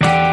Thank you.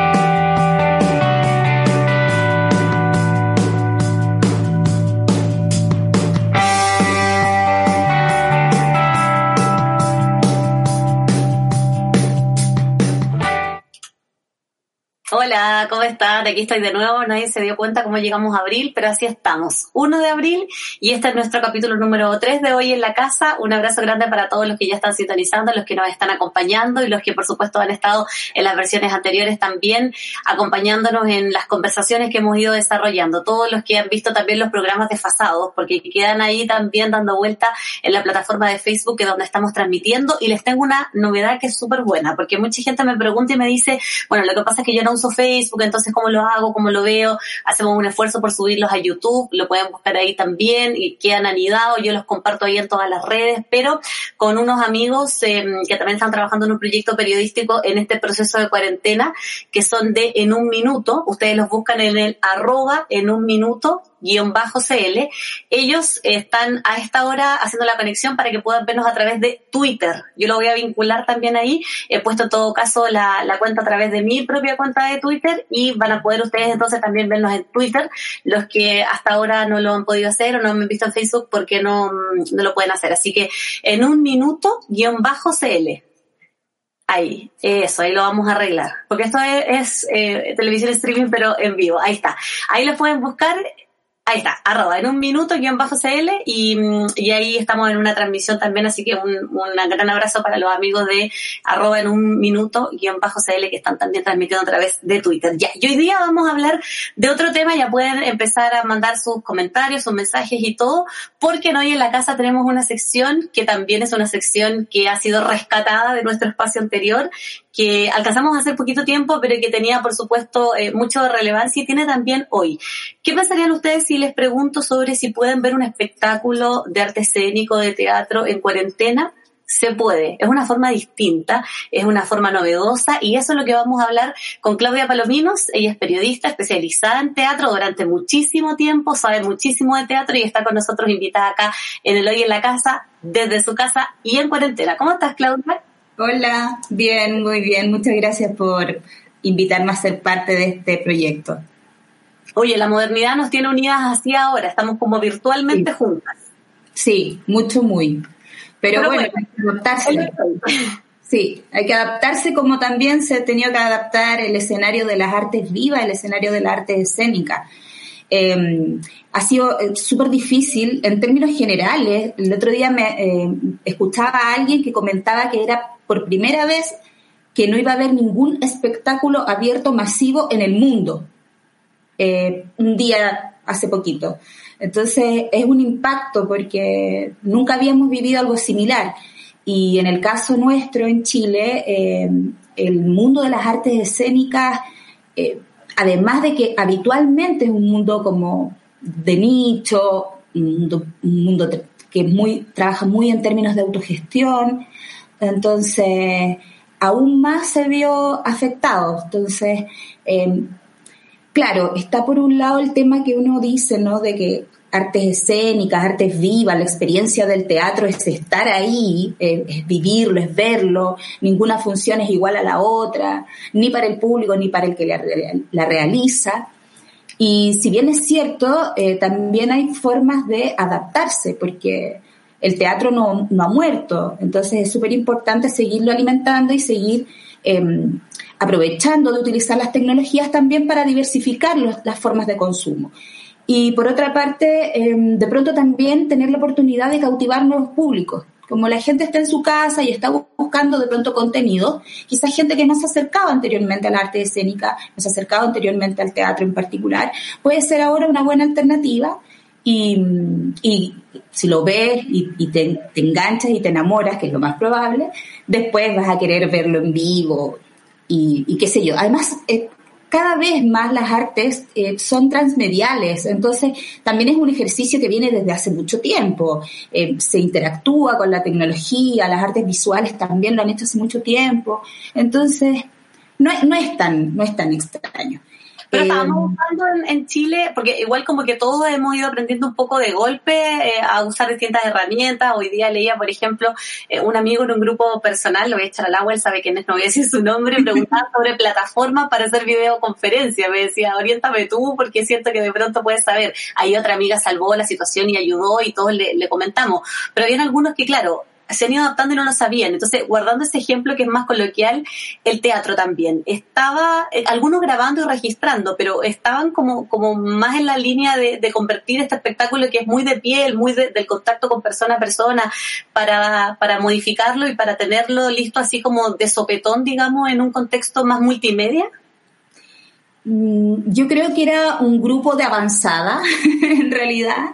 Hola, ¿cómo están? Aquí estoy de nuevo. Nadie se dio cuenta cómo llegamos a abril, pero así estamos. 1 de abril y este es nuestro capítulo número 3 de hoy en la casa. Un abrazo grande para todos los que ya están sintonizando, los que nos están acompañando y los que por supuesto han estado en las versiones anteriores también acompañándonos en las conversaciones que hemos ido desarrollando. Todos los que han visto también los programas desfasados, porque quedan ahí también dando vuelta en la plataforma de Facebook que es donde estamos transmitiendo y les tengo una novedad que es súper buena, porque mucha gente me pregunta y me dice, bueno, lo que pasa es que yo no uso Facebook, entonces cómo lo hago, cómo lo veo, hacemos un esfuerzo por subirlos a YouTube, lo pueden buscar ahí también y quedan anidados, yo los comparto ahí en todas las redes, pero con unos amigos eh, que también están trabajando en un proyecto periodístico en este proceso de cuarentena, que son de En un Minuto, ustedes los buscan en el arroba en un minuto CL, ellos están a esta hora haciendo la conexión para que puedan vernos a través de Twitter. Yo lo voy a vincular también ahí. He puesto en todo caso la, la cuenta a través de mi propia cuenta de Twitter y van a poder ustedes entonces también vernos en Twitter, los que hasta ahora no lo han podido hacer o no me han visto en Facebook porque no, no lo pueden hacer. Así que en un minuto guion bajo CL. Ahí, eso, ahí lo vamos a arreglar. Porque esto es, eh, televisión streaming, pero en vivo. Ahí está. Ahí lo pueden buscar Ahí está, arroba en un minuto guion bajo CL y, y, ahí estamos en una transmisión también, así que un, un, gran abrazo para los amigos de arroba en un minuto guion bajo CL que están también transmitiendo a través de Twitter. Ya, y hoy día vamos a hablar de otro tema, ya pueden empezar a mandar sus comentarios, sus mensajes y todo, porque hoy en la casa tenemos una sección que también es una sección que ha sido rescatada de nuestro espacio anterior, que alcanzamos a hacer poquito tiempo, pero que tenía, por supuesto, eh, mucho de relevancia y tiene también hoy. ¿Qué pensarían ustedes si les pregunto sobre si pueden ver un espectáculo de arte escénico, de teatro en cuarentena? se puede. Es una forma distinta, es una forma novedosa y eso es lo que vamos a hablar con Claudia Palominos. Ella es periodista especializada en teatro durante muchísimo tiempo, sabe muchísimo de teatro y está con nosotros invitada acá en el Hoy en la Casa, desde su casa y en cuarentena. ¿Cómo estás, Claudia? Hola, bien, muy bien. Muchas gracias por invitarme a ser parte de este proyecto. Oye, la modernidad nos tiene unidas así ahora, estamos como virtualmente sí. juntas. Sí, mucho, muy. Pero, Pero bueno, bueno, hay que adaptarse. Sí, hay que adaptarse como también se ha tenido que adaptar el escenario de las artes vivas, el escenario de la arte escénica. Eh, ha sido súper difícil en términos generales. El otro día me eh, escuchaba a alguien que comentaba que era por primera vez que no iba a haber ningún espectáculo abierto masivo en el mundo. Eh, un día hace poquito. Entonces es un impacto porque nunca habíamos vivido algo similar. Y en el caso nuestro en Chile, eh, el mundo de las artes escénicas, eh, además de que habitualmente es un mundo como de nicho, un mundo, un mundo que trabaja muy en términos de autogestión, entonces aún más se vio afectado. Entonces, eh, claro, está por un lado el tema que uno dice, ¿no? De que artes escénicas, artes vivas, la experiencia del teatro es estar ahí, eh, es vivirlo, es verlo, ninguna función es igual a la otra, ni para el público ni para el que la, realiza. Y si bien es cierto, eh, también hay formas de adaptarse, porque el teatro no, ha muerto, entonces es súper importante seguirlo alimentando y seguir eh, aprovechando de utilizar las tecnologías también para diversificar las formas de consumo. Y por otra parte, eh, de pronto también tener la oportunidad de cautivar nuevos públicos. Como la gente está en su casa y está buscando de pronto contenido, quizás gente que no se acercaba anteriormente al arte escénica, no se acercaba anteriormente al teatro en particular, puede ser ahora una buena alternativa y, y, si lo ves y, y te, te, enganchas y te enamoras, que es lo más probable, después vas a querer verlo en vivo y, qué sé yo. Además, eh, cada vez más las artes eh, son transmediales, entonces también es un ejercicio que viene desde hace mucho tiempo. Eh, se interactúa con la tecnología, las artes visuales también lo han hecho hace mucho tiempo, entonces no, no, es, tan, no es tan extraño. Pero estábamos eh, buscando en, Chile, porque igual como que todos hemos ido aprendiendo un poco de golpe eh, a usar distintas herramientas. Hoy día leía, por ejemplo, eh, un amigo en un grupo personal, lo voy a echar al agua, él sabe quién es, no voy a decir su nombre, preguntaba sobre plataformas para hacer videoconferencia. Me decía, oriéntame tú, porque siento que de pronto puedes saber. Ahí otra amiga salvó la situación y ayudó y todos le, le comentamos. Pero habían algunos que, claro, se han ido adaptando y no lo sabían. Entonces, guardando ese ejemplo que es más coloquial, el teatro también. Estaba, eh, algunos grabando y registrando, pero estaban como, como más en la línea de, convertir este espectáculo que es muy de piel, muy del contacto con persona a persona, para, para modificarlo y para tenerlo listo así como de sopetón, digamos, en un contexto más multimedia. Mm, yo creo que era un grupo de avanzada, en realidad.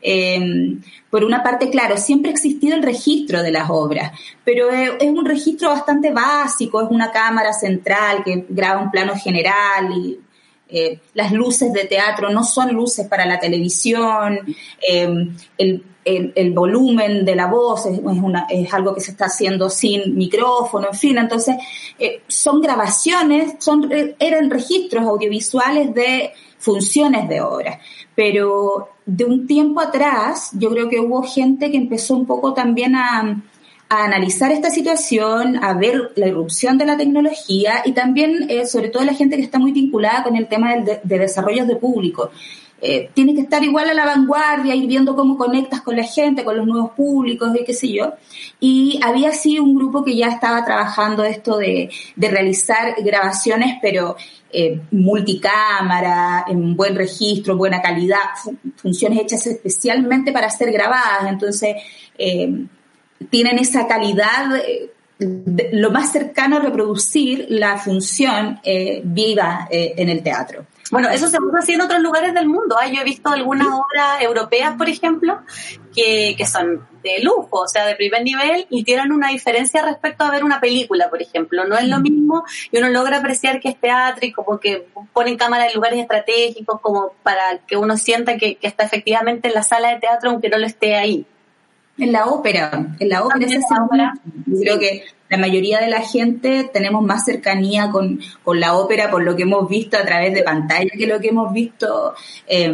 Em, por una parte, claro, siempre ha existido el registro de las obras, pero es, un registro bastante básico, es una cámara central que graba un plano general y eh, las luces de teatro no son luces para la televisión, em, el, volumen de la voz es, una, es, algo que se está haciendo sin micrófono, en fin, entonces eh, son grabaciones, son, eran registros audiovisuales de funciones de obras, pero de un tiempo atrás yo creo que hubo gente que empezó un poco también a, analizar esta situación, a ver la irrupción de la tecnología y también, eh, sobre todo la gente que está muy vinculada con el tema de, de desarrollos de público. Eh, que estar igual a la vanguardia, ir viendo cómo conectas con la gente, con los nuevos públicos y qué sé yo. Y había así un grupo que ya estaba trabajando esto de, de realizar grabaciones, pero eh, multicámara, en buen registro, buena calidad, funciones hechas especialmente para ser grabadas. Entonces, eh, tienen esa calidad. Eh, lo más cercano a reproducir la función eh, viva en el teatro. Bueno, eso se puede hacer en otros lugares del mundo. ¿ah? Yo he visto algunas obras europeas, por ejemplo, que, son de lujo, o sea, de primer nivel, y tienen una diferencia respecto a ver una película, por ejemplo. No es lo mismo y uno logra apreciar que es teatro y como que ponen cámara en lugares estratégicos como para que uno sienta que está efectivamente en la sala de teatro aunque no lo esté ahí. En la ópera, en la ópera se Yo creo que la mayoría de la gente tenemos más cercanía con, con, la ópera por lo que hemos visto a través de pantalla que lo que hemos visto eh,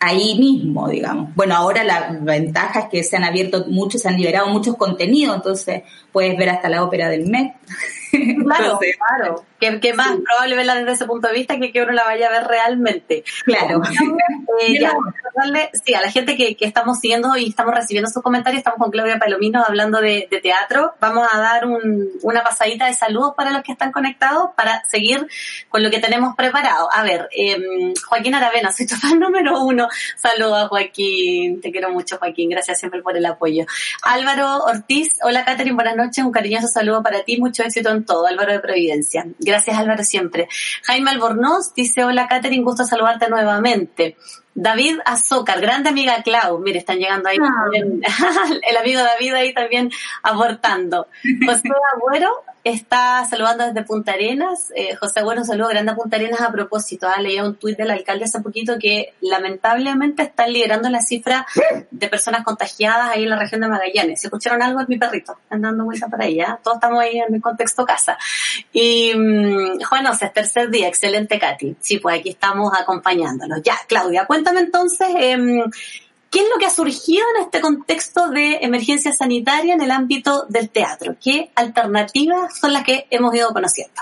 ahí mismo, digamos. Bueno, ahora la ventaja es que se han abierto muchos, se han liberado muchos contenidos, entonces puedes ver hasta la ópera del Met. Claro, claro. Que, más probable verla desde ese punto de vista que que uno la vaya a ver realmente. Claro. Eh, sí, a la gente que, estamos siguiendo y estamos recibiendo sus comentarios, estamos con Claudia Palomino hablando de, teatro. Vamos a dar una pasadita de saludos para los que están conectados para seguir con lo que tenemos preparado. A ver, eh, Joaquín Aravena, soy tu fan número uno. Saludos a Joaquín, te quiero mucho Joaquín, gracias siempre por el apoyo. Álvaro Ortiz, hola Catherine, buenas noches, un cariñoso saludo para ti, mucho éxito en todo. Álvaro de Providencia. Gracias Álvaro siempre. Jaime Albornoz dice, hola Catherine, gusto saludarte nuevamente. David Azócar, grande amiga Clau, mire, están llegando ahí ah. el amigo David ahí también abortando. José Agüero está saludando desde Punta Arenas. Eh, José Agüero, saludo grande a Punta Arenas a propósito. ¿ah? Leía un tuit del alcalde hace poquito que lamentablemente están liderando la cifra de personas contagiadas ahí en la región de Magallanes. ¿Se escucharon algo? Es mi perrito, andando vuelta para allá. Todos estamos ahí en mi contexto casa. Y mm, Juan es tercer día, excelente Katy. Sí, pues aquí estamos acompañándolos. Ya, Claudia, cuéntame entonces, eh, ¿qué es lo que ha surgido en este contexto de emergencia sanitaria en el ámbito del teatro? ¿Qué alternativas son las que hemos ido conociendo?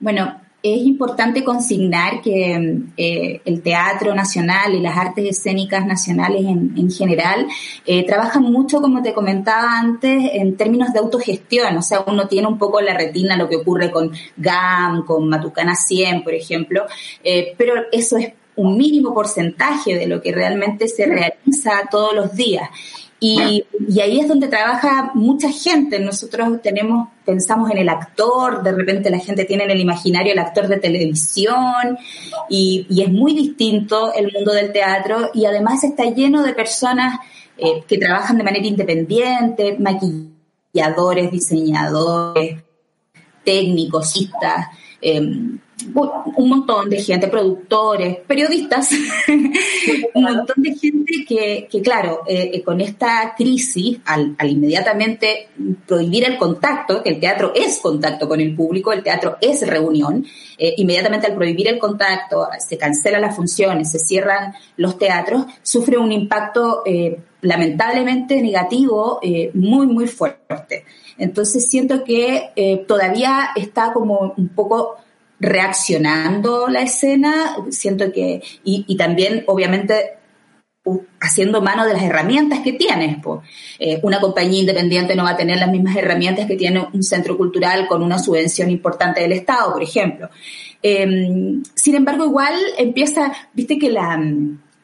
Bueno, es importante consignar que eh, el teatro nacional y las artes escénicas nacionales en, general eh, trabajan mucho, como te comentaba antes, en términos de autogestión. O sea, uno tiene un poco la retina lo que ocurre con GAM, con Matucana 100, por ejemplo, eh, pero eso es un mínimo porcentaje de lo que realmente se realiza todos los días. Y, ahí es donde trabaja mucha gente. Nosotros tenemos, pensamos en el actor, de repente la gente tiene en el imaginario el actor de televisión y, es muy distinto el mundo del teatro y además está lleno de personas eh, que trabajan de manera independiente, maquilladores, diseñadores, técnicos, em, un montón de gente, productores, periodistas, un montón de gente que, que claro, eh, eh, con esta crisis, al, inmediatamente prohibir el contacto, que el teatro es contacto con el público, el teatro es reunión, eh, inmediatamente al prohibir el contacto, se cancelan las funciones, se cierran los teatros, sufre un impacto lamentablemente negativo muy, muy fuerte. Entonces siento que todavía está como un poco reaccionando la escena, siento que, y, también obviamente haciendo mano de las herramientas que tienes. Eh, una compañía independiente no va a tener las mismas herramientas que tiene un centro cultural con una subvención importante del Estado, por ejemplo. Em, sin embargo, igual empieza, viste que la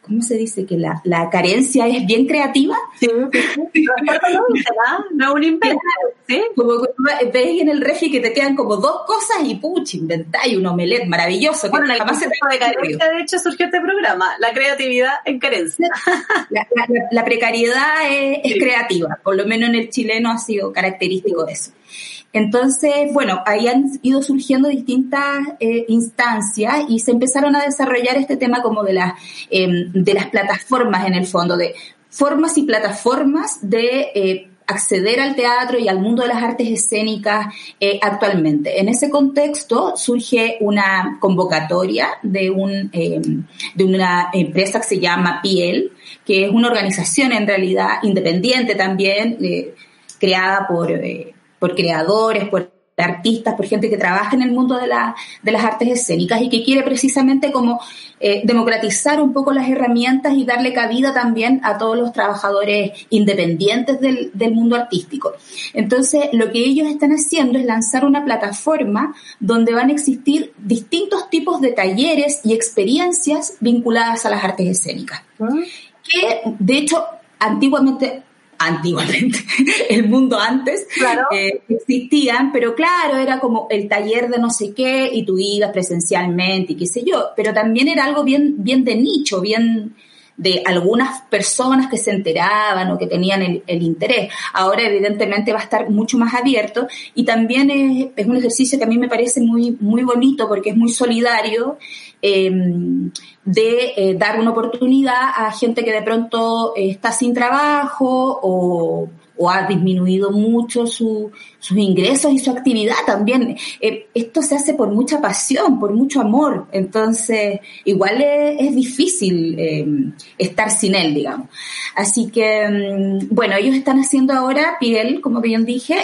¿cómo se dice? Que la, la carencia es bien creativa. Sí, no, un invento. ¿sí? Como ves en el refri que te quedan como dos cosas y puch, inventáis un omelette maravilloso. Bueno, la jamás se de carencia, de hecho, surgió este programa, la creatividad en carencia. La, precariedad es, es creativa, por lo menos en el chileno ha sido característico de eso. Entonces, bueno, ahí han ido surgiendo distintas eh, instancias y se empezaron a desarrollar este tema como de, las em, de las plataformas en el fondo, de formas y plataformas de eh, acceder al teatro y al mundo de las artes escénicas eh, actualmente. En ese contexto surge una convocatoria de, un, em, de una empresa que se llama Piel, que es una organización en realidad independiente también, creada por por creadores, por artistas, por gente que trabaja en el mundo de, la, de las artes escénicas y que quiere precisamente como eh, democratizar un poco las herramientas y darle cabida también a todos los trabajadores independientes del, del mundo artístico. Entonces, lo que ellos están haciendo es lanzar una plataforma donde van a existir distintos tipos de talleres y experiencias vinculadas a las artes escénicas. Ah. Que, de hecho, antiguamente antiguamente, el mundo antes, eh, existían, pero claro, era como el taller de no sé qué y tú ibas presencialmente y qué sé yo, pero también era algo bien, bien de nicho, bien de algunas personas que se enteraban o que tenían el, interés. Ahora evidentemente va a estar mucho más abierto y también es, es, un ejercicio que a mí me parece muy, muy bonito porque es muy solidario Em, de eh, dar una oportunidad a gente que de pronto eh, está sin trabajo o, ha disminuido mucho sus ingresos y su actividad también. Eh, esto se hace por mucha pasión, por mucho amor, entonces igual es, difícil em, estar sin él, digamos. Así que, em, bueno, ellos están haciendo ahora, piel, como bien dije,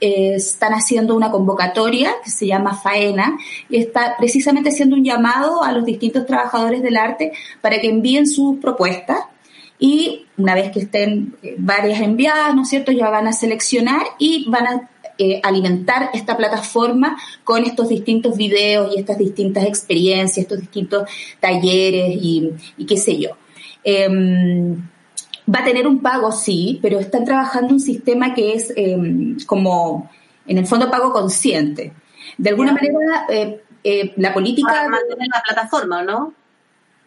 están haciendo una convocatoria que se llama Faena y está precisamente haciendo un llamado a los distintos trabajadores del arte para que envíen sus propuestas y una vez que estén eh, varias enviadas, ¿no es cierto?, ya van a seleccionar y van a eh, alimentar esta plataforma con estos distintos videos y estas distintas experiencias, estos distintos talleres y, qué sé yo. Em, Va a tener un pago, sí, pero están trabajando un sistema que es em, como, en el fondo, pago consciente. De alguna manera, eh, la política... Para mantener la plataforma, ¿no?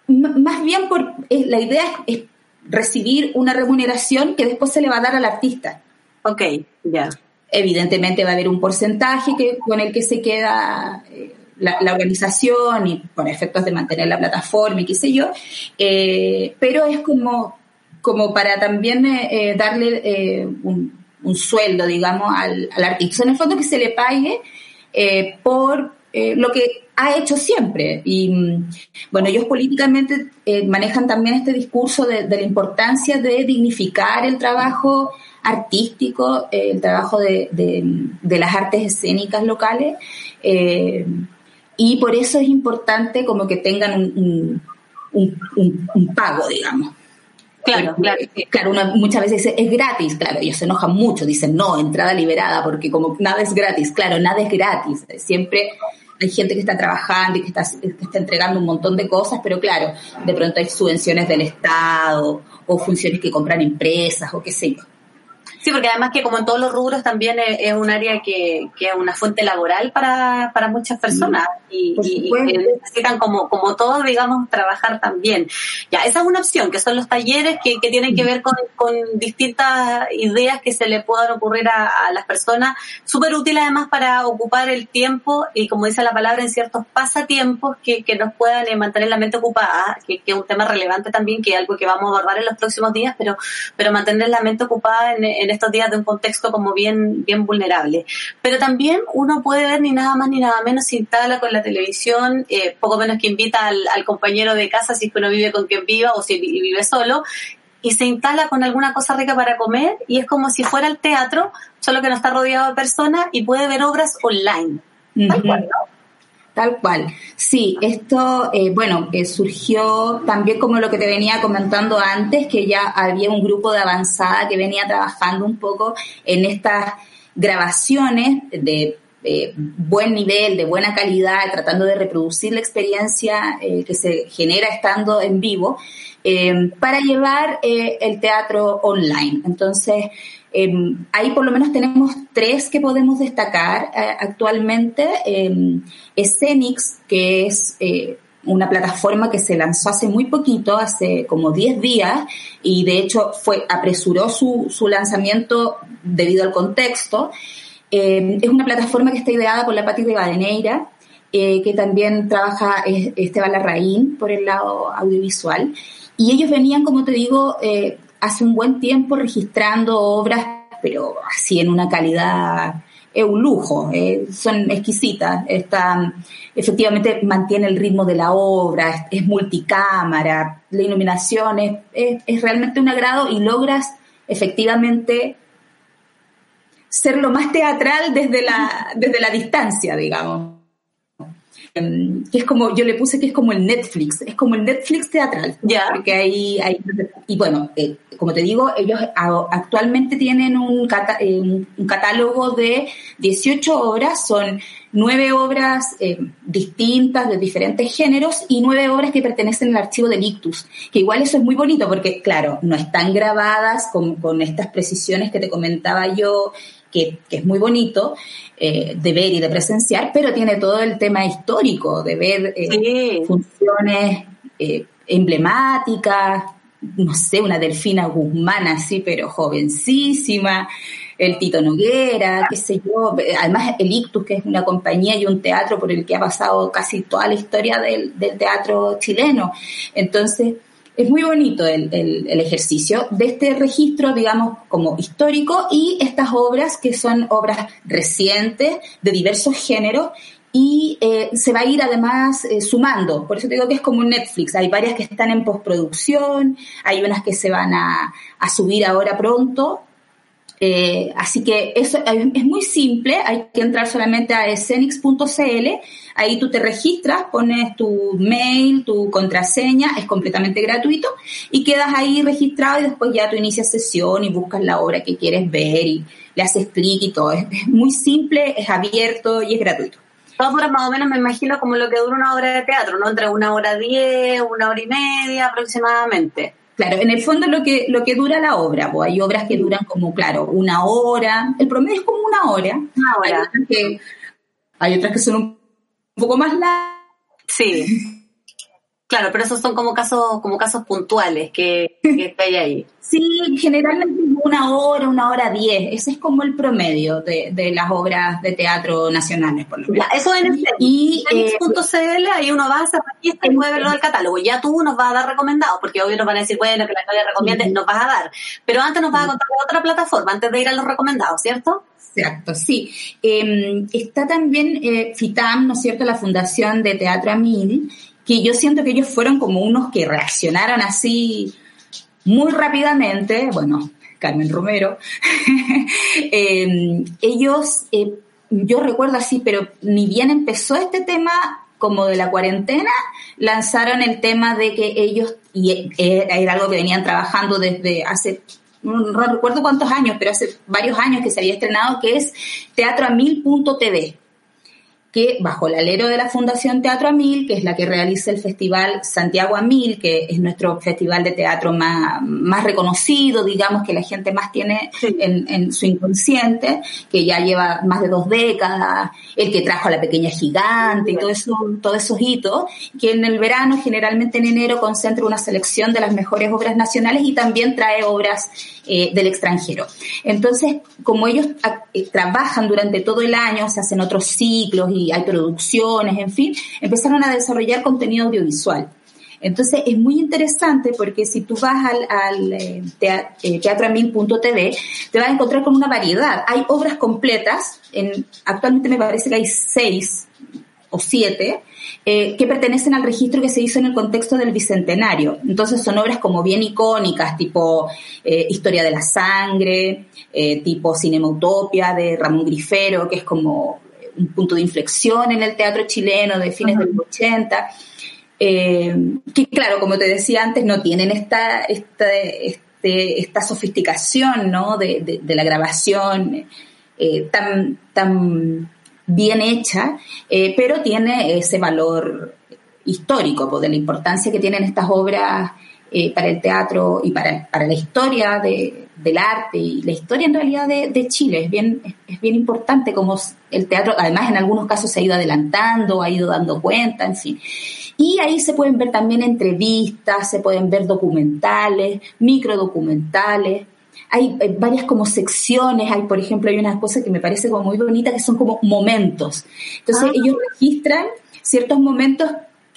Más bien, por, la idea es, recibir una remuneración que después se le va a dar al artista. Ok, ya. Evidentemente va a haber un porcentaje que, con el que se queda... Eh, la, organización y por efectos de mantener la plataforma y qué sé yo, pero es como como para también eh, eh, darle eh, un, sueldo, digamos, al, artista. En el fondo que se le pague por lo que ha hecho siempre. Y mm, bueno, ellos políticamente manejan también este discurso de, la importancia de dignificar el trabajo artístico, el trabajo de, las artes escénicas locales. y por eso es importante como que tengan un pago, digamos. Claro, claro. Claro, uno muchas veces dice, es gratis, claro, ellos se enojan mucho, dicen, no, entrada liberada, porque como nada es gratis, claro, nada es gratis, siempre hay gente que está trabajando y que está, que está entregando un montón de cosas, pero claro, de pronto hay subvenciones del Estado o funciones que compran empresas o qué sé yo. Sí, porque además que como en todos los rubros también es, un área que, que, es una fuente laboral para, para muchas personas y, necesitan como, como todos, digamos, trabajar también. Ya, esa es una opción, que son los talleres que, que tienen que ver con, con distintas ideas que se le puedan ocurrir a, las personas, súper útil además para ocupar el tiempo y como dice la palabra, en ciertos pasatiempos que, que nos puedan eh, mantener la mente ocupada, que, que es un tema relevante también, que es algo que vamos a abordar en los próximos días, pero, pero mantener la mente ocupada en, en estos días de un contexto como bien, bien vulnerable. Pero también uno puede ver ni nada más ni nada menos si instala con la televisión, eh, poco menos que invita al, compañero de casa si es que uno vive con quien viva o si vive solo, y se instala con alguna cosa rica para comer y es como si fuera el teatro, solo que no está rodeado de personas y puede ver obras online. Tal cual, ¿no? Tal cual. Sí, esto, eh, bueno, eh, surgió también como lo que te venía comentando antes, que ya había un grupo de avanzada que venía trabajando un poco en estas grabaciones de eh, buen nivel, de buena calidad, tratando de reproducir la experiencia que se genera estando en vivo, para llevar el teatro online. Entonces, Em, ahí por lo menos tenemos tres que podemos destacar eh, actualmente. Eh, Escenix, que es eh, una plataforma que se lanzó hace muy poquito, hace como 10 días, y de hecho fue, apresuró su, su lanzamiento debido al contexto. Em, es una plataforma que está ideada por la Pati de Badeneira, eh, que también trabaja Esteban Larraín por el lado audiovisual. Y ellos venían, como te digo, hace un buen tiempo registrando obras, pero así en una calidad, es un lujo, eh, son exquisitas. Está, efectivamente mantiene el ritmo de la obra, es, multicámara, la iluminación es, es, realmente un agrado y logras efectivamente ser lo más teatral desde la, desde la distancia, digamos. Em, que es como, yo le puse que es como el Netflix, es como el Netflix teatral. Ya. Porque hay, hay, y bueno, eh, como te digo, ellos actualmente tienen un, eh, un, catálogo de 18 obras, son nueve obras eh, distintas de diferentes géneros y nueve obras que pertenecen al archivo del Ictus, que igual eso es muy bonito porque, claro, no están grabadas con, con estas precisiones que te comentaba yo que, es muy bonito eh, de ver y de presenciar, pero tiene todo el tema histórico, de ver eh, funciones eh, emblemáticas, no sé, una Delfina Guzmán así, pero jovencísima, el Tito Noguera, qué sé yo, además el Ictus, que es una compañía y un teatro por el que ha pasado casi toda la historia del, del teatro chileno. Entonces, es muy bonito el, el, ejercicio de este registro, digamos, como histórico y estas obras que son obras recientes de diversos géneros y eh, se va a ir además eh, sumando. Por eso digo que es como un Netflix. Hay varias que están en postproducción, hay unas que se van a, a subir ahora pronto eh, así que eso es muy simple, hay que entrar solamente a escenix.cl, ahí tú te registras, pones tu mail, tu contraseña, es completamente gratuito y quedas ahí registrado y después ya tú inicias sesión y buscas la obra que quieres ver y le haces clic y todo. Es, muy simple, es abierto y es gratuito. Todo más o menos me imagino como lo que dura una obra de teatro, ¿no? Entre una hora diez, una hora y media aproximadamente. Claro, en el fondo lo que, lo que dura la obra, pues hay obras que duran como, claro, una hora, el promedio es como una hora. Una hora. Hay otras que, hay otras que son un poco más largas. Sí. Claro, pero esos son como casos, como casos puntuales que, que hay ahí. Sí, generalmente una hora, una hora diez. Ese es como el promedio de, de las obras de teatro nacionales, por lo menos. eso en el y eh, .cl, ahí uno va a hacer y mueve lo del catálogo. Ya tú nos vas a dar recomendados, porque obvio nos van a decir, bueno, que la historia recomiende, nos vas a dar. Pero antes nos vas a contar de otra plataforma, antes de ir a los recomendados, ¿cierto? Exacto, sí. Em, está también eh, FITAM, ¿no es cierto?, la Fundación de Teatro Amil, que yo siento que ellos fueron como unos que reaccionaron así muy rápidamente, bueno, Carmen Romero, eh, ellos, eh, yo recuerdo así, pero ni bien empezó este tema como de la cuarentena, lanzaron el tema de que ellos, y era algo que venían trabajando desde hace no recuerdo cuántos años, pero hace varios años que se había estrenado, que es Teatro a Mil.tv. que bajo el alero de la Fundación Teatro Amil, que es la que realiza el Festival Santiago Amil, que es nuestro festival de teatro más, más reconocido, digamos, que la gente más tiene en, su inconsciente, que ya lleva más de dos décadas, el que trajo a la pequeña gigante y todo eso, todos esos hitos, que en el verano, generalmente en enero, concentra una selección de las mejores obras nacionales y también trae obras eh, del extranjero. Entonces, como ellos eh, trabajan durante todo el año, se hacen otros ciclos y hay producciones, en fin, empezaron a desarrollar contenido audiovisual. Entonces es muy interesante porque si tú vas al, al eh, teatroamil.tv te vas a encontrar con una variedad. Hay obras completas, en, actualmente me parece que hay seis o siete, eh, que pertenecen al registro que se hizo en el contexto del Bicentenario. Entonces son obras como bien icónicas, tipo eh, Historia de la Sangre, eh, tipo Cinema Utopia de Ramón Grifero, que es como un punto de inflexión en el teatro chileno de fines de los 80. que claro, como te decía antes, no tienen esta, esta, este, esta sofisticación ¿no? de, de la grabación tan, tan bien hecha, eh, pero tiene ese valor histórico, pues, de la importancia que tienen estas obras eh, para el teatro y para, para la historia de, del arte y la historia en realidad de, de, Chile. Es bien, es bien importante como el teatro, además en algunos casos se ha ido adelantando, ha ido dando cuenta, en fin. Y ahí se pueden ver también entrevistas, se pueden ver documentales, microdocumentales, hay, varias como secciones, hay por ejemplo, hay una cosa que me parece como muy bonita que son como momentos. Entonces ah. ellos registran ciertos momentos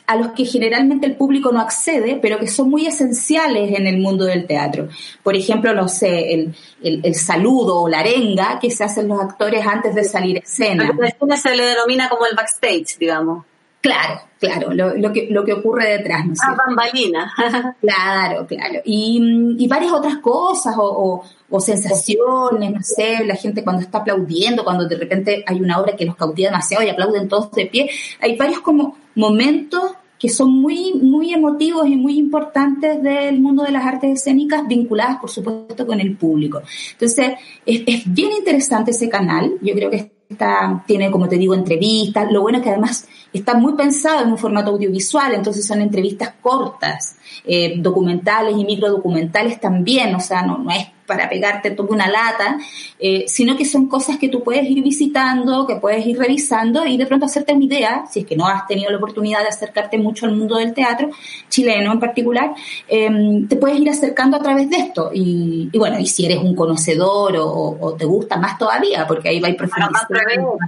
a los que generalmente el público no accede, pero que son muy esenciales en el mundo del teatro. Por ejemplo, no sé, el, el, saludo o la arenga que se hacen los actores antes de salir a escena. A se le denomina como el backstage, digamos. Claro, claro, lo, lo, que, lo que ocurre detrás, ¿no es ah, bambalina. claro, claro. Y, y, varias otras cosas o, o, sensaciones, no sé, la gente cuando está aplaudiendo, cuando de repente hay una obra que los cautiva demasiado y aplauden todos de pie. Hay varios como momentos que son muy, muy emotivos y muy importantes del mundo de las artes escénicas, vinculadas, por supuesto, con el público. Entonces, es, es bien interesante ese canal. Yo creo que Está, tiene, como te digo, entrevistas. Lo bueno es que además está muy pensado en un formato audiovisual, entonces son entrevistas cortas, eh, documentales y microdocumentales también, o sea, no, no es para pegarte toda una lata, eh, sino que son cosas que tú puedes ir visitando, que puedes ir revisando y de pronto hacerte una idea, si es que no has tenido la oportunidad de acercarte mucho al mundo del teatro, chileno en particular, em, te puedes ir acercando a través de esto. Y, bueno, y si eres un conocedor o, te gusta más todavía, porque ahí va a ir profundizando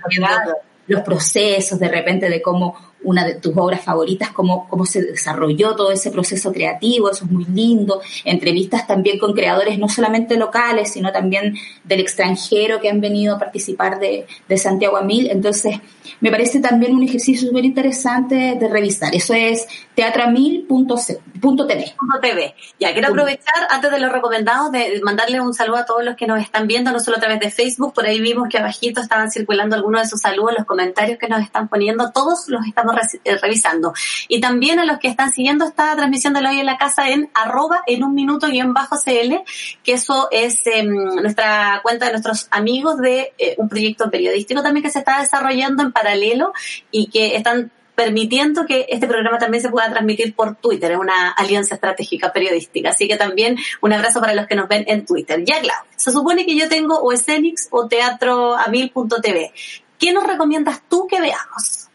los procesos de repente de cómo una de tus obras favoritas, cómo, cómo se desarrolló todo ese proceso creativo, eso es muy lindo. Entrevistas también con creadores no solamente locales, sino también del extranjero que han venido a participar de, de Santiago Amil. Entonces, me parece también un ejercicio súper interesante de revisar. Eso es teatroamil.tv. Ya, quiero aprovechar, antes de los recomendados, de mandarle un saludo a todos los que nos están viendo, no solo a través de Facebook, por ahí vimos que abajito estaban circulando algunos de sus saludos, los comentarios que nos están poniendo, todos los estamos eh, revisando. Y también a los que están siguiendo esta transmisión de hoy en la casa en arroba en un minuto y en bajo CL, que eso es em, nuestra cuenta de nuestros amigos de eh, un proyecto periodístico también que se está desarrollando en paralelo y que están permitiendo que este programa también se pueda transmitir por Twitter, es una alianza estratégica periodística. Así que también un abrazo para los que nos ven en Twitter. Ya, claro, se supone que yo tengo o Escenix o teatroamil.tv. ¿Qué nos recomiendas tú que veamos?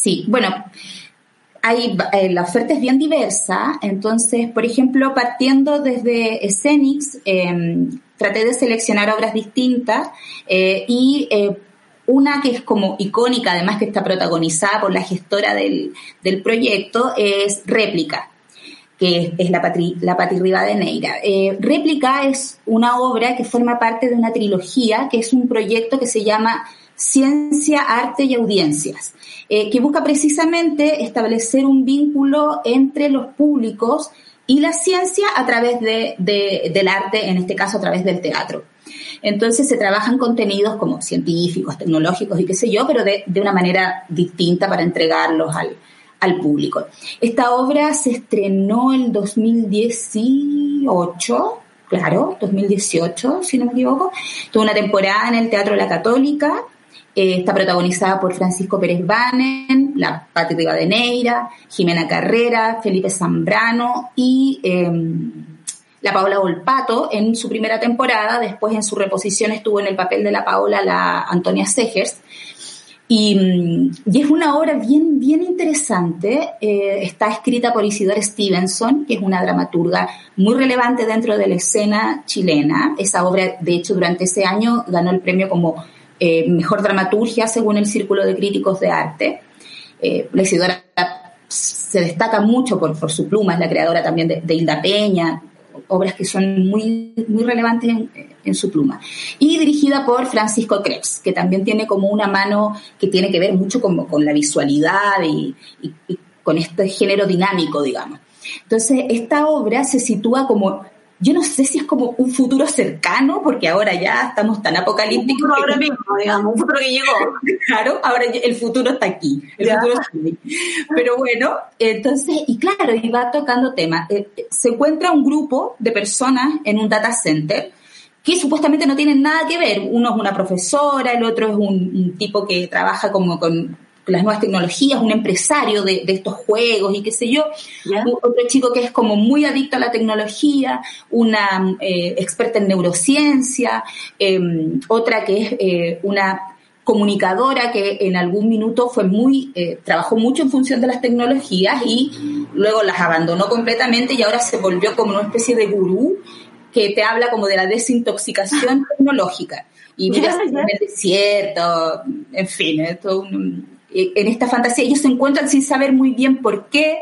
Sí, bueno, eh, la oferta es bien diversa, entonces, por ejemplo, partiendo desde Escenix, em, traté de seleccionar obras distintas eh, y eh, una que es como icónica, además que está protagonizada por la gestora del, del proyecto, es Réplica, que es la Patri, la Pati Rivadeneira. Réplica es una obra que forma parte de una trilogía, que es un proyecto que se llama Ciencia, Arte y Audiencias, eh, que busca precisamente establecer un vínculo entre los públicos y la ciencia a través de, del arte, en este caso a través del teatro. Entonces se trabajan contenidos como científicos, tecnológicos y qué sé yo, pero de, de una manera distinta para entregarlos al, al público. Esta obra se estrenó el 2018, claro, 2018, si no me equivoco. Tuvo una temporada en el Teatro La Católica Eh, está protagonizada por Francisco Pérez Banen, la Pati Rivadeneira, Jimena Carrera, Felipe Zambrano y em, la Paola Volpato en su primera temporada. Después en su reposición estuvo en el papel de la Paola la Antonia Segers. Y, es una obra bien, bien interesante. Eh, está escrita por Isidore Stevenson, que es una dramaturga muy relevante dentro de la escena chilena. Esa obra, de hecho, durante ese año ganó el premio como eh, mejor dramaturgia según el Círculo de Críticos de Arte. Eh, la Isidora se destaca mucho por, por, su pluma, es la creadora también de, Hilda Peña, obras que son muy, muy relevantes en, su pluma. Y dirigida por Francisco Krebs, que también tiene como una mano que tiene que ver mucho con, con la visualidad y, y con este género dinámico, digamos. Entonces, esta obra se sitúa como yo no sé si es como un futuro cercano, porque ahora ya estamos tan apocalípticos. Un futuro ahora mismo, digamos, un futuro que llegó. claro, ahora el futuro está aquí. El futuro está aquí. Pero bueno, entonces, y claro, y va tocando temas. Eh, eh, se encuentra un grupo de personas en un data center que supuestamente no tienen nada que ver. Uno es una profesora, el otro es un tipo que trabaja como con las nuevas tecnologías, un empresario de, estos juegos y qué sé yo, otro chico que es como muy adicto a la tecnología, una eh, experta en neurociencia, em, otra que es eh, una comunicadora que en algún minuto fue muy, eh, trabajó mucho en función de las tecnologías y luego las abandonó completamente y ahora se volvió como una especie de gurú que te habla como de la desintoxicación tecnológica. Y mira, es cierto, en fin, esto un, eh, en esta fantasía. Ellos se encuentran sin saber muy bien por qué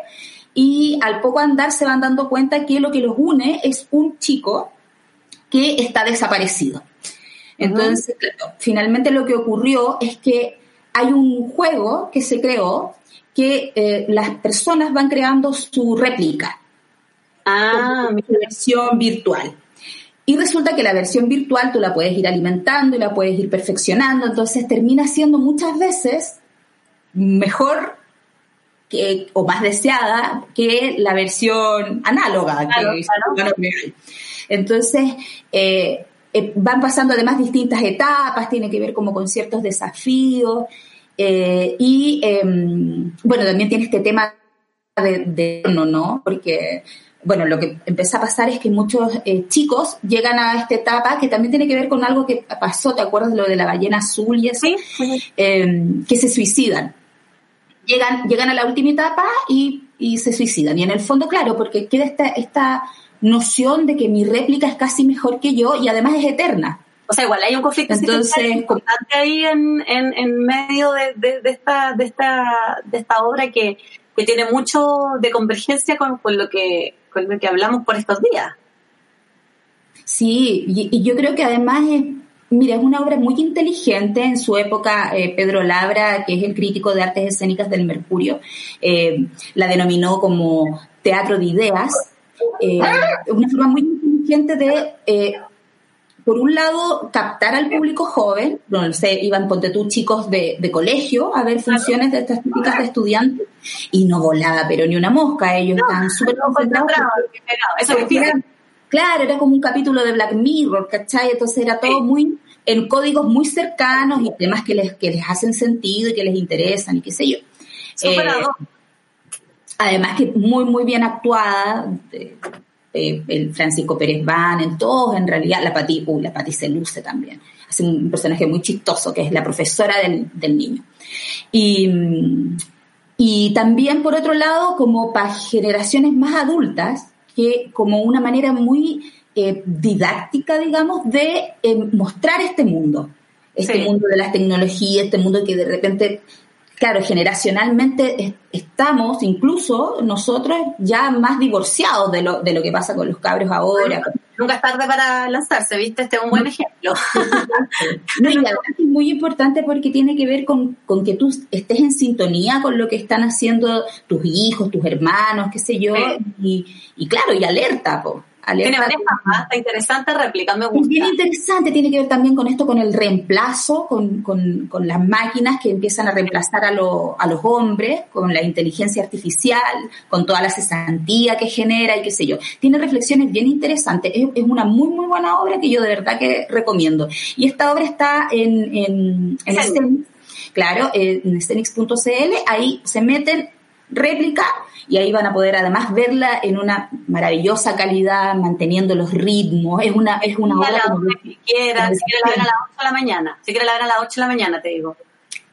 y al poco andar se van dando cuenta que lo que los une es un chico que está desaparecido. Entonces, finalmente lo que ocurrió es que hay un juego que se creó que eh, las personas van creando su réplica. Ah, mi versión virtual. Y resulta que la versión virtual tú la puedes ir alimentando y la puedes ir perfeccionando, entonces termina siendo muchas veces mejor que, o más deseada que la versión análoga. Entonces, eh, eh, van pasando además distintas etapas, tiene que ver como con ciertos desafíos. Eh, y em, bueno, también tiene este tema de, de no, ¿no? Porque bueno, lo que empieza a pasar es que muchos chicos llegan a esta etapa que también tiene que ver con algo que pasó, ¿te acuerdas de lo de la ballena azul y eso? Em, que se suicidan llegan, llegan a la última etapa y, se suicidan. Y en el fondo, claro, porque queda esta, esta noción de que mi réplica es casi mejor que yo y además es eterna. O sea, igual hay un conflicto Entonces, importante ahí en, en, medio de, de, esta, de, esta, de esta obra que, que tiene mucho de convergencia con, con, lo que, con lo que hablamos por estos días. Sí, y, yo creo que además es Mira, es una obra muy inteligente. En su época, eh, Pedro Labra, que es el crítico de artes escénicas del Mercurio, eh, la denominó como teatro de ideas. Eh, una forma muy inteligente de, por un lado, captar al público joven. No sé, iban, ponte tú, chicos de, colegio a ver funciones de estas típicas de estudiantes y no volaba, pero ni una mosca. Ellos estaban súper concentrados. Eso Claro, era como un capítulo de Black Mirror, ¿cachai? Entonces era todo muy en códigos muy cercanos y temas que les, que les hacen sentido y que les interesan y qué sé yo. Eh, además que muy, muy bien actuada, el Francisco Pérez Van, en todos, en realidad, la Pati, uh, la Pati se luce también. Hace un personaje muy chistoso, que es la profesora del, del niño. Y, y también, por otro lado, como para generaciones más adultas, que como una manera muy eh, didáctica, digamos, de eh, mostrar este mundo, este mundo de las tecnologías, este mundo que de repente, claro, generacionalmente estamos, incluso nosotros, ya más divorciados de lo, de lo que pasa con los cabros ahora. Nunca es tarde para lanzarse, ¿viste? Este es un buen ejemplo. no, y además es muy importante porque tiene que ver con, con, que tú estés en sintonía con lo que están haciendo tus hijos, tus hermanos, qué sé yo, y, y, claro, y alerta, po Tiene varias está interesante réplica, me gusta. Es bien interesante, tiene que ver también con esto, con el reemplazo, con, con, con las máquinas que empiezan a reemplazar a, lo, a los hombres, con la inteligencia artificial, con toda la cesantía que genera y qué sé yo. Tiene reflexiones bien interesantes, es, es una muy, muy buena obra que yo de verdad que recomiendo. Y esta obra está en, en, en claro, en Scenix.cl, ahí se meten réplica y ahí van a poder además verla en una maravillosa calidad, manteniendo los ritmos. Es una, es una obra. si quiere la ver a las 8 de la mañana. Si quiere la ver a las 8 de la mañana, te digo.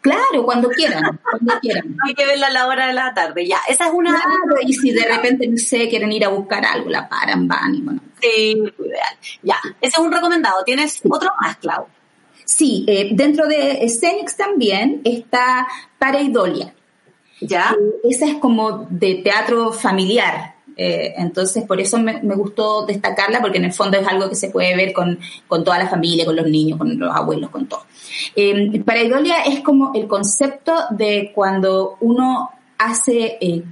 Claro, cuando quieran, cuando quieran. hay que verla a la hora de la tarde, ya. Esa es una. Claro, y si de repente, no sé, quieren ir a buscar algo, la paran, van y bueno. Sí, ideal. Ya, ese es un recomendado. ¿Tienes otro más, Clau? Sí, eh, dentro de Scenics también está Pareidolia. ¿Ya? Eh, esa es como de teatro familiar. Eh, entonces, por eso me, gustó destacarla, porque en el fondo es algo que se puede ver con, toda la familia, con los niños, con los abuelos, con todo. Eh, Pareidolia es como el concepto de cuando uno hace eh,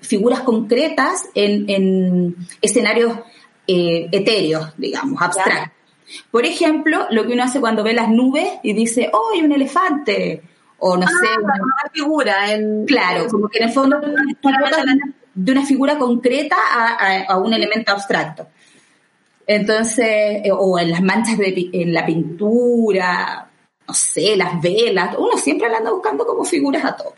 figuras concretas en, escenarios etéreos, digamos, abstractos. Por ejemplo, lo que uno hace cuando ve las nubes y dice, ¡oh, hay un elefante! O no ah, sé. Una figura. En, claro, como que en el fondo de una figura concreta a, un elemento abstracto. Entonces, eh, o en las manchas de en la pintura, no sé, las velas, uno siempre anda buscando como figuras a todo.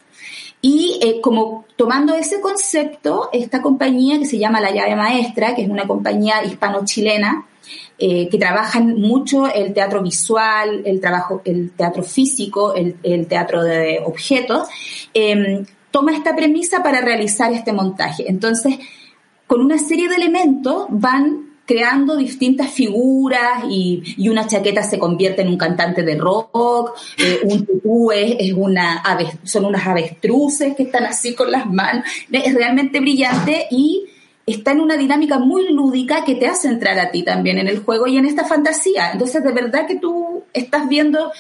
Y eh, como tomando ese concepto, esta compañía que se llama La Llave Maestra, que es una compañía hispano-chilena, eh, que trabajan mucho el teatro visual, el trabajo, el teatro físico, el, teatro de objetos, em, toma esta premisa para realizar este montaje. Entonces, con una serie de elementos van creando distintas figuras y, una chaqueta se convierte en un cantante de rock, eh, un tutú es, una son unas avestruces que están así con las manos, es realmente brillante y está en una dinámica muy lúdica que te hace entrar a ti también en el juego y en esta fantasía. Entonces, de verdad que tú estás viendo,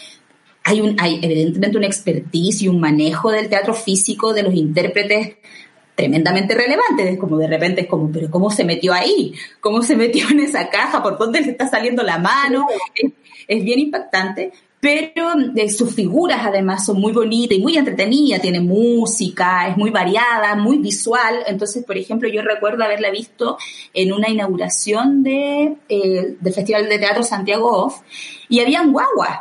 hay, un, hay evidentemente una expertise y un manejo del teatro físico de los intérpretes tremendamente relevante, es como de repente es como, pero ¿cómo se metió ahí? ¿Cómo se metió en esa caja? ¿Por dónde le está saliendo la mano? es bien impactante, pero eh, sus figuras además son muy bonitas y muy entretenidas, tiene música, es muy variada, muy visual. Entonces, por ejemplo, yo recuerdo haberla visto en una inauguración de, eh, del Festival de Teatro Santiago Off y habían guaguas,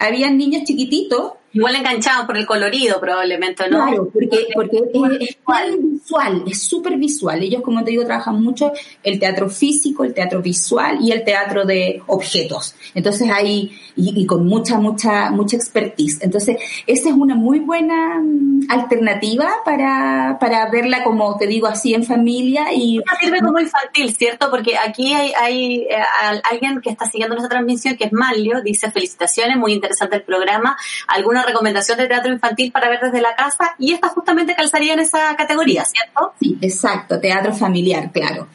habían niños chiquititos Igual enganchados por el colorido probablemente, ¿no? Claro, porque, porque es, visual, es súper visual. Ellos, como te digo, trabajan mucho el teatro físico, el teatro visual y el teatro de objetos. Entonces hay, y, con mucha, mucha, mucha expertise. Entonces, esa es una muy buena mm, alternativa para, para verla, como te digo, así en familia. y sirve como infantil, ¿cierto? Porque aquí hay, hay eh, alguien que está siguiendo nuestra transmisión, que es Malio, dice felicitaciones, muy interesante el programa. Recomendación de teatro infantil para ver desde la casa y esta justamente calzaría en esa categoría, ¿cierto? Sí, exacto, teatro familiar, claro.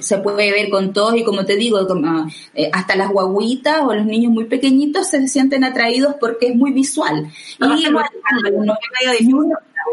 se, puede ver con todos y como te digo, como, eh, hasta las guaguitas o los niños muy pequeñitos se sienten atraídos porque es muy visual. y,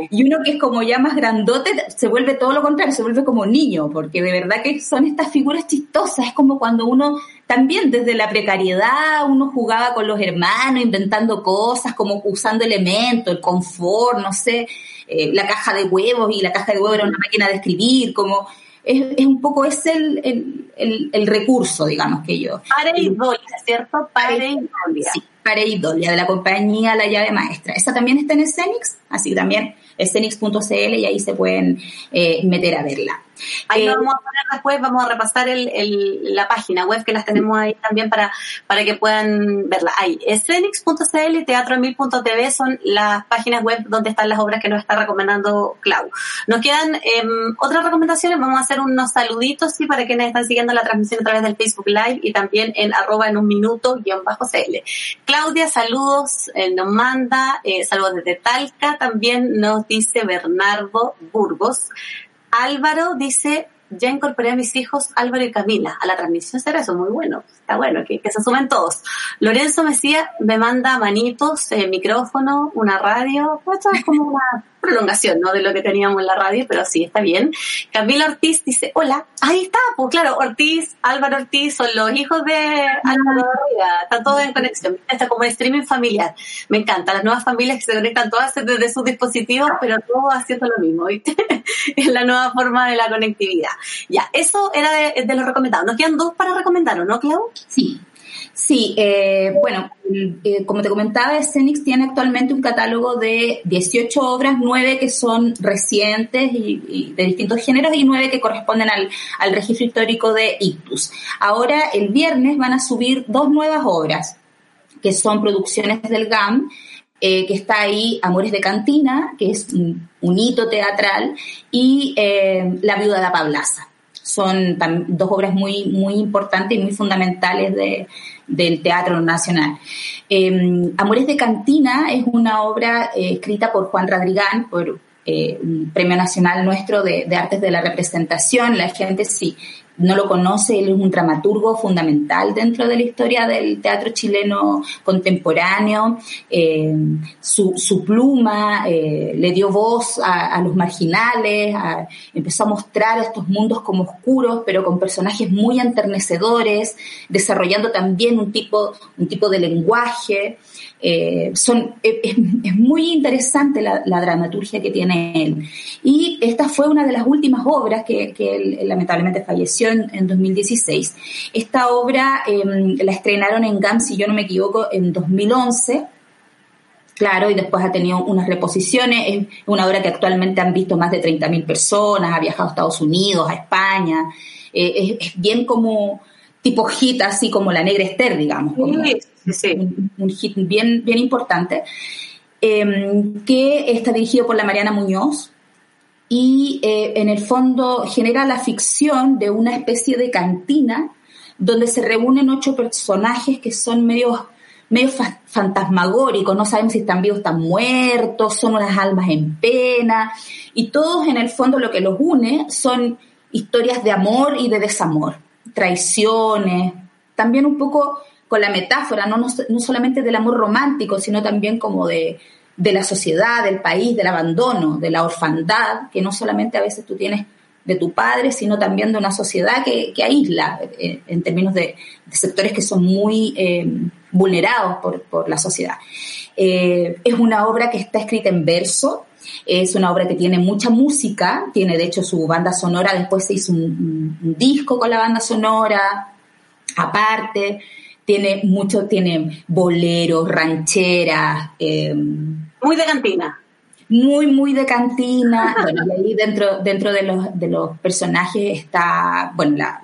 y uno que es como ya más grandote se vuelve todo lo contrario, se vuelve como niño, porque de verdad que son estas figuras chistosas, es como cuando uno también desde la precariedad uno jugaba con los hermanos, inventando cosas, como usando elementos, el confort, no sé, eh, la caja de huevos y la caja de huevos era una máquina de escribir, como es, un poco es el, el, recurso, digamos, que yo. Pareidolia, ¿cierto? Pareidolia. Sí, Pareidolia, de la compañía La Llave Maestra. Esa también está en Scenics, así que también Scenics.cl y ahí se pueden eh, meter a verla. Ahí lo eh, vamos a poner después, vamos a repasar el, la página web que las tenemos ahí también para, para que puedan verla. Ahí, escenix.cl y teatroemil.tv son las páginas web donde están las obras que nos está recomendando Clau. Nos quedan em, otras recomendaciones, vamos a hacer unos saluditos sí, para quienes están siguiendo la transmisión a través del Facebook Live y también en arroba en un minuto guion bajo CL. Claudia, saludos, eh, nos manda, eh, saludos desde Talca, también nos dice Bernardo Burgos. Álvaro dice ya incorporé a mis hijos Álvaro y Camila a la transmisión. Será eso muy bueno. Está bueno que, se sumen todos. Lorenzo Mesía me manda manitos, eh, micrófono, una radio. Esto es como una prolongación, ¿no? De lo que teníamos en la radio, pero sí, está bien. Camila Ortiz dice, hola. Ahí está, pues claro, Ortiz, Álvaro Ortiz son los hijos de Álvaro Arriba. Está todo en conexión. Está como streaming familiar. Me encanta. Las nuevas familias que se conectan todas desde sus dispositivos, pero todos haciendo lo mismo, ¿viste? es la nueva forma de la conectividad. Ya, eso era de, de lo recomendado. Nos quedan dos para recomendar, ¿no, Clau? Sí, Sí, eh, bueno, eh, como te comentaba, Escenix tiene actualmente un catálogo de 18 obras, 9 que son recientes y, de distintos géneros y 9 que corresponden al, al registro histórico de Ictus. Ahora, el viernes van a subir dos nuevas obras, que son producciones del GAM, eh, que está ahí Amores de Cantina, que es un, hito teatral, y eh, La Viuda de Pablaza. Son dos obras muy, muy importantes y muy fundamentales de, del Teatro Nacional. Em, Amores de Cantina es una obra eh, escrita por Juan Radrigán, por eh, un premio nacional nuestro de, de, artes de la representación. La gente sí no lo conoce, él es un dramaturgo fundamental dentro de la historia del teatro chileno contemporáneo. Eh, su, su, pluma eh, le dio voz a, los marginales, empezó a mostrar estos mundos como oscuros, pero con personajes muy enternecedores, desarrollando también un tipo, un tipo de lenguaje. Eh, son, es, es, muy interesante la, dramaturgia que tiene él. Y esta fue una de las últimas obras que, que él lamentablemente falleció en, 2016. Esta obra em, la estrenaron en GAM, si yo no me equivoco, en 2011. Claro, y después ha tenido unas reposiciones. Es una obra que actualmente han visto más de 30.000 personas, ha viajado a Estados Unidos, a España. Eh, es, bien como tipo hit, así como La Negra Esther, digamos. sí, Un, hit bien, bien importante. Em, que está dirigido por la Mariana Muñoz, y eh, en el fondo genera la ficción de una especie de cantina donde se reúnen ocho personajes que son medio, medio fantasmagóricos, no sabemos si están vivos, están muertos, son unas almas en pena, y todos en el fondo lo que los une son historias de amor y de desamor, traiciones, también un poco con la metáfora, no, no solamente del amor romántico, sino también como de, de la sociedad, del país, del abandono, de la orfandad, que no solamente a veces tú tienes de tu padre, sino también de una sociedad que, que aísla eh, en términos de, sectores que son muy eh, vulnerados por, por, la sociedad. Eh, es una obra que está escrita en verso, es una obra que tiene mucha música, tiene de hecho su banda sonora, después se hizo un, un disco con la banda sonora, aparte, tiene mucho, tiene boleros, rancheras, eh, muy de cantina. Muy, muy de cantina. bueno, y ahí dentro, dentro de, los, de los personajes está, bueno, la,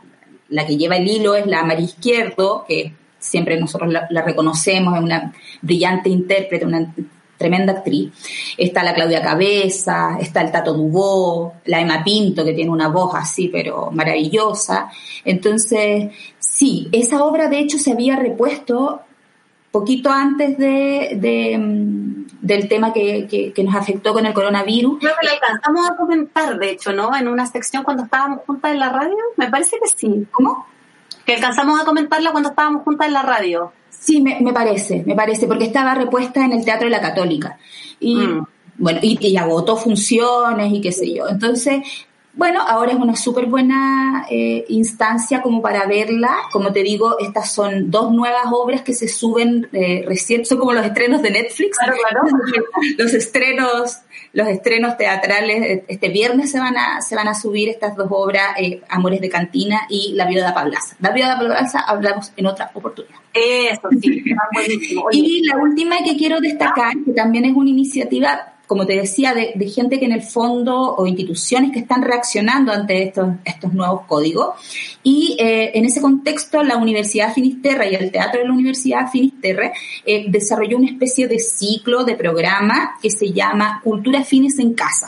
la que lleva el hilo es la María Izquierdo, que siempre nosotros la, reconocemos, es una brillante intérprete, una tremenda actriz. Está la Claudia Cabeza, está el Tato Dubó, la Emma Pinto, que tiene una voz así, pero maravillosa. Entonces, sí, esa obra de hecho se había repuesto poquito antes de, mm, del tema que, nos afectó con el coronavirus. Creo que la alcanzamos a comentar, de hecho, ¿no? En una sección cuando estábamos juntas en la radio, me parece que sí. ¿Cómo? Que alcanzamos a comentarla cuando estábamos juntas en la radio. Sí, me, parece, me parece, porque estaba repuesta en el Teatro de la Católica. Y, mm. bueno, y, y agotó funciones y qué sé yo. Entonces, bueno, ahora es una súper buena eh, instancia como para verla. Como te digo, estas son dos nuevas obras que se suben eh, recién, son como los estrenos de Netflix. Claro, claro. los estrenos, los estrenos teatrales eh, este viernes se van a, se van a subir estas dos obras, eh, Amores de Cantina y La Viuda de Pablaza. La Viuda de Pablaza hablamos en otra oportunidad. Eso sí, buenísimo. Y la última que quiero destacar, que también es una iniciativa como te decía, de, gente que en el fondo o instituciones que están reaccionando ante estos, estos nuevos códigos. Y eh, en ese contexto, la Universidad Finisterre y el Teatro de la Universidad Finisterre eh, desarrolló una especie de ciclo, de programa que se llama Cultura Fines en Casa.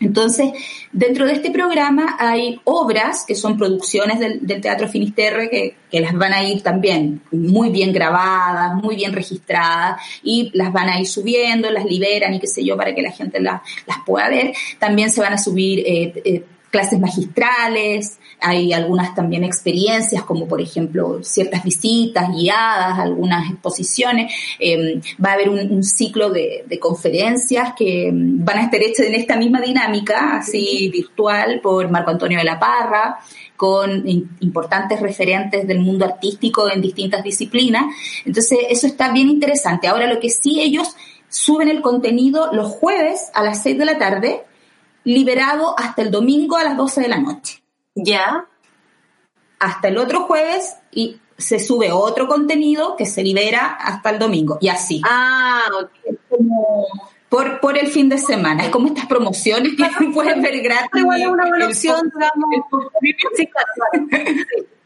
Entonces, dentro de este programa hay obras que son producciones del, Teatro Finisterre que, las van a ir también muy bien grabadas, muy bien registradas y las van a ir subiendo, las liberan y qué sé yo para que la gente las pueda ver. También se van a subir eh, eh, clases magistrales, hay algunas también experiencias, como por ejemplo ciertas visitas guiadas, algunas exposiciones. Em, va a haber un, ciclo de, conferencias que em, van a estar hechas en esta misma dinámica, así virtual, por Marco Antonio de la Parra con importantes referentes del mundo artístico en distintas disciplinas. Entonces, eso está bien interesante. Ahora, lo que sí ellos suben el contenido los jueves a las 6 de la tarde, liberado hasta el domingo a las 12 de la noche. ¿Ya? Hasta el otro jueves y se sube otro contenido que se libera hasta el domingo y así. Ah, ok. Como por, por el fin de semana. Es como estas promociones que pueden ver gratis. Igual una evolución,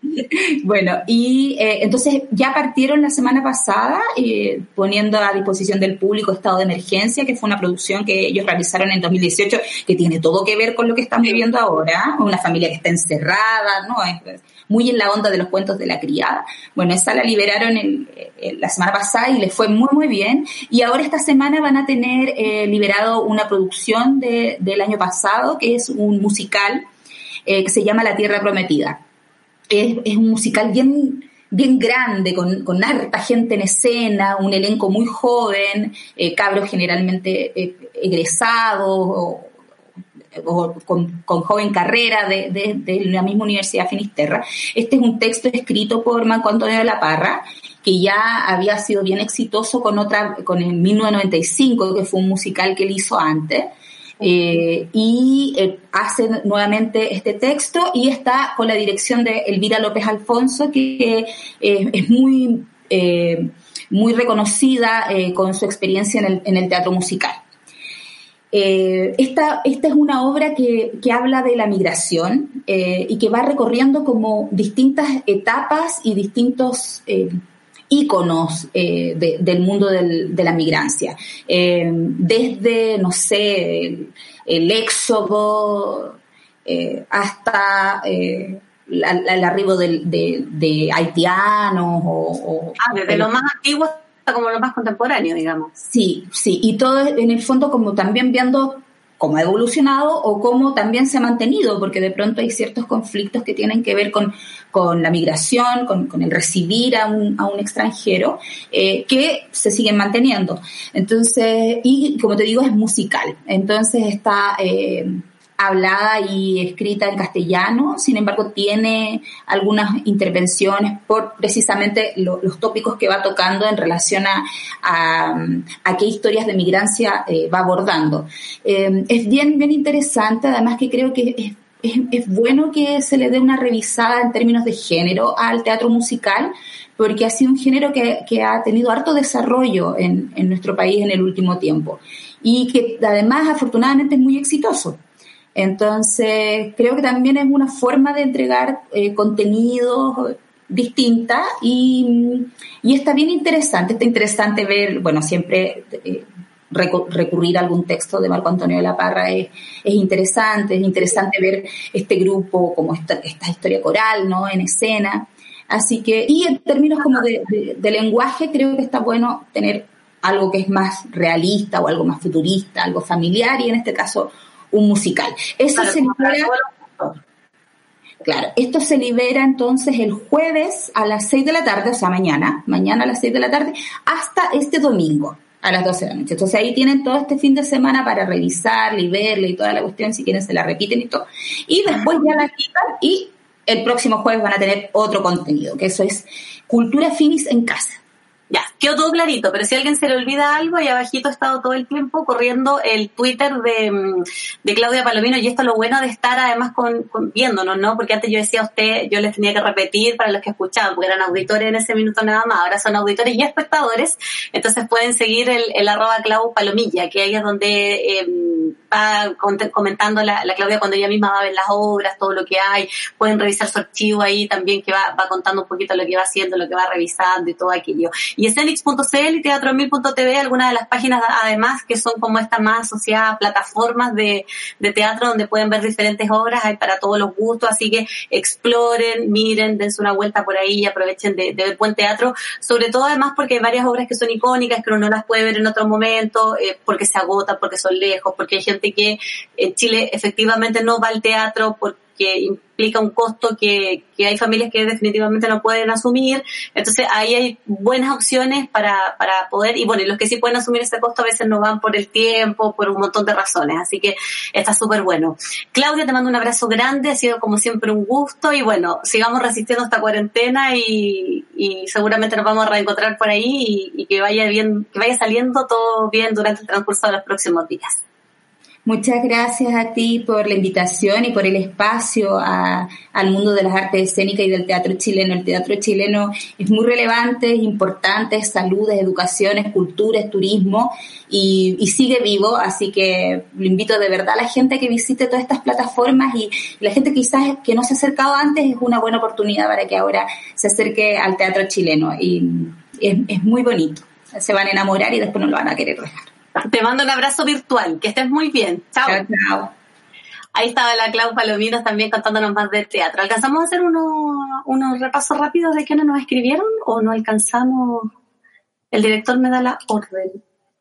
Bueno, y eh, entonces ya partieron la semana pasada eh, poniendo a disposición del público Estado de Emergencia, que fue una producción que ellos realizaron en 2018, que tiene todo que ver con lo que estamos viviendo ahora, una familia que está encerrada, ¿no? Es, muy en la onda de los cuentos de la criada. Bueno, esa la liberaron la semana pasada y les fue muy, muy bien. Y ahora esta semana van a tener eh, liberado una producción de, del año pasado, que es un musical que se llama La Tierra Prometida es, un musical bien, bien grande, con, con, harta gente en escena, un elenco muy joven, eh, cabros generalmente eh, egresados o, con, joven carrera de, la misma Universidad Finisterra. Este es un texto escrito por Marco Antonio de la Parra, que ya había sido bien exitoso con otra, con el 1995, que fue un musical que él hizo antes. Eh, y eh, hace nuevamente este texto y está con la dirección de Elvira López Alfonso, que eh, es muy, muy reconocida con su experiencia en el, en el teatro musical. esta, esta, es una obra que, que habla de la migración y que va recorriendo como distintas etapas y distintos íconos eh, del mundo de la migrancia. Eh, desde, no sé, el, éxodo eh, hasta el arribo de, haitianos o... ah, desde lo más antiguo hasta como lo más contemporáneo, digamos. Sí, sí, y todo en el fondo como también viendo cómo ha evolucionado o cómo también se ha mantenido, porque de pronto hay ciertos conflictos que tienen que ver con, con la migración, con, con, el recibir a un, a un extranjero, eh, que se siguen manteniendo. Entonces, y como te digo, es musical. Entonces está... Eh, hablada y escrita en castellano, sin embargo tiene algunas intervenciones por precisamente los tópicos que va tocando en relación a, a, qué historias de migrancia eh, va abordando. Eh, es bien, bien interesante, además que creo que es, es, bueno que se le dé una revisada en términos de género al teatro musical, porque ha sido un género que, que ha tenido harto desarrollo en, en nuestro país en el último tiempo y que además afortunadamente es muy exitoso. Entonces, creo que también es una forma de entregar eh, contenidos distinta y, está bien interesante, está interesante ver, bueno, siempre eh, recurrir a algún texto de Marco Antonio de la Parra es, interesante, es interesante ver este grupo como esta, esta historia coral, ¿no? En escena. Así que, y en términos como de lenguaje, creo que está bueno tener algo que es más realista o algo más futurista, algo familiar y en este caso un musical. Eso se libera. Claro, esto se libera entonces el jueves a las 6 de la tarde, o sea, mañana, mañana a las 6 de la tarde, hasta este domingo a las 12 de la noche. Entonces ahí tienen todo este fin de semana para revisarla y verla y toda la cuestión, si quieren se la repiten y todo. Y después ya la quitan y el próximo jueves van a tener otro contenido, que eso es Cultura Finis en casa. Quedó todo clarito, pero si alguien se le olvida algo, ahí abajito ha estado todo el tiempo corriendo el Twitter de, mm, de Claudia Palomino y esto es lo bueno de estar además con, viéndonos, ¿no? Porque antes yo decía a usted, yo les tenía que repetir para los que escuchaban, porque eran auditores en ese minuto nada más, ahora son auditores y espectadores, entonces pueden seguir el, arroba Clau Palomilla, que ahí es donde eh, va comentando la, la, Claudia cuando ella misma va a ver las obras, todo lo que hay, pueden revisar su archivo ahí también que va, va contando un poquito lo que va haciendo, lo que va revisando y todo aquello. Y teatromix.cl y teatromil.tv, algunas de las páginas además que son como estas más asociadas a plataformas de, de teatro donde pueden ver diferentes obras, hay para todos los gustos, así que exploren, miren, dense una vuelta por ahí y aprovechen de, ver buen teatro, sobre todo además porque hay varias obras que son icónicas, que uno no las puede ver en otro momento, eh, porque se agotan, porque son lejos, porque hay gente que en Chile efectivamente no va al teatro porque que implica un costo que, que hay familias que definitivamente no pueden asumir. Entonces ahí hay buenas opciones para, para poder, y bueno, y los que sí pueden asumir ese costo a veces no van por el tiempo, por un montón de razones. Así que está súper bueno. Claudia, te mando un abrazo grande, ha sido como siempre un gusto y bueno, sigamos resistiendo esta cuarentena y, y seguramente nos vamos a reencontrar por ahí y, y que vaya bien, que vaya saliendo todo bien durante el transcurso de los próximos días. Muchas gracias a ti por la invitación y por el espacio al mundo de las artes escénicas y del teatro chileno. El teatro chileno es muy relevante, es importante, es salud, es educación, es cultura, es turismo y, sigue vivo, así que lo invito de verdad a la gente a que visite todas estas plataformas y, la gente quizás que no se ha acercado antes es una buena oportunidad para que ahora se acerque al teatro chileno y es muy bonito. Se van a enamorar y después no lo van a querer dejar. Te mando un abrazo virtual. Que estés muy bien. Chao. Chao. Ahí estaba la Clau Palominos también contándonos más del teatro. ¿Alcanzamos a hacer unos, unos repasos rápidos de quiénes nos escribieron o no alcanzamos? El director me da la orden.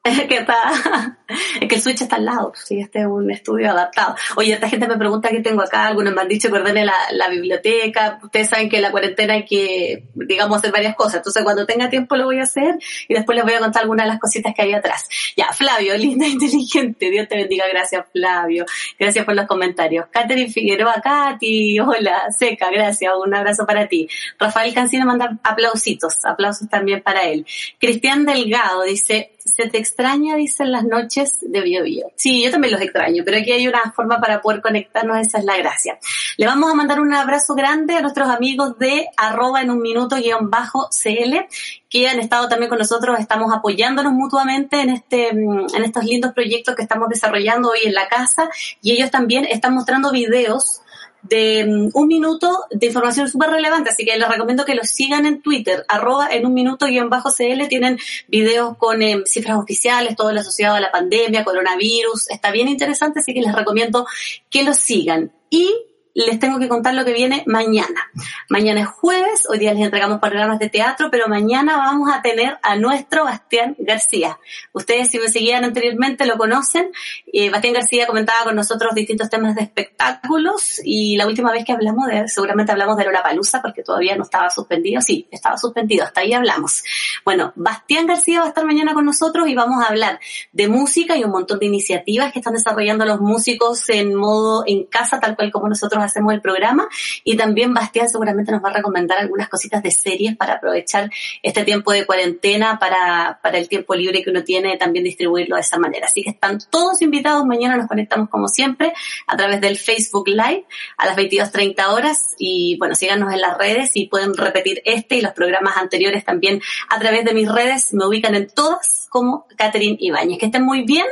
que está, es que el switch está al lado, sí, este es un estudio adaptado. Oye, esta gente me pregunta qué tengo acá, algunos me han dicho que ordene la, la biblioteca, ustedes saben que en la cuarentena hay que, digamos, hacer varias cosas, entonces cuando tenga tiempo lo voy a hacer y después les voy a contar algunas de las cositas que hay atrás. Ya, Flavio, linda, inteligente, Dios te bendiga, gracias Flavio, gracias por los comentarios. Catherine Figueroa, Katy, hola, seca, gracias, un abrazo para ti. Rafael Cancino manda aplausitos, aplausos también para él. Cristian Delgado dice, se te extraña, dicen las noches de Bio Bio. Sí, yo también los extraño, pero aquí hay una forma para poder conectarnos, esa es la gracia. Le vamos a mandar un abrazo grande a nuestros amigos de arroba en un minuto guion bajo CL, que han estado también con nosotros, estamos apoyándonos mutuamente en este, en estos lindos proyectos que estamos desarrollando hoy en la casa, y ellos también están mostrando videos de mm, un minuto de información súper relevante, así que les recomiendo que los sigan en Twitter, arroba en un minuto guion bajo CL, tienen videos con em, cifras oficiales, todo lo asociado a la pandemia, coronavirus, está bien interesante, así que les recomiendo que los sigan. Y les tengo que contar lo que viene mañana. Mañana es jueves, hoy día les entregamos programas de teatro, pero mañana vamos a tener a nuestro Bastián García. Ustedes si me seguían anteriormente lo conocen. Eh, Bastián García comentaba con nosotros distintos temas de espectáculos y la última vez que hablamos de, seguramente hablamos de Lola Palusa porque todavía no estaba suspendido. Sí, estaba suspendido, hasta ahí hablamos. Bueno, Bastián García va a estar mañana con nosotros y vamos a hablar de música y un montón de iniciativas que están desarrollando los músicos en modo en casa, tal cual como nosotros hacemos el programa y también Bastián seguramente nos va a recomendar algunas cositas de series para aprovechar este tiempo de cuarentena para, para el tiempo libre que uno tiene también distribuirlo de esa manera. Así que están todos invitados, mañana nos conectamos como siempre a través del Facebook Live a las 22.30 horas y bueno, síganos en las redes y pueden repetir este y los programas anteriores también a través de mis redes, me ubican en todas como Catherine Ibáñez. Que estén muy bien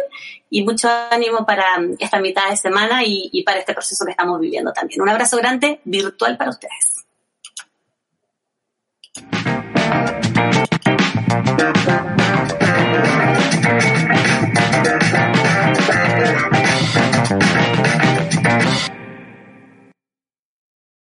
y mucho ánimo para esta mitad de semana y, para este proceso que estamos viviendo también. Un abrazo grande virtual para ustedes.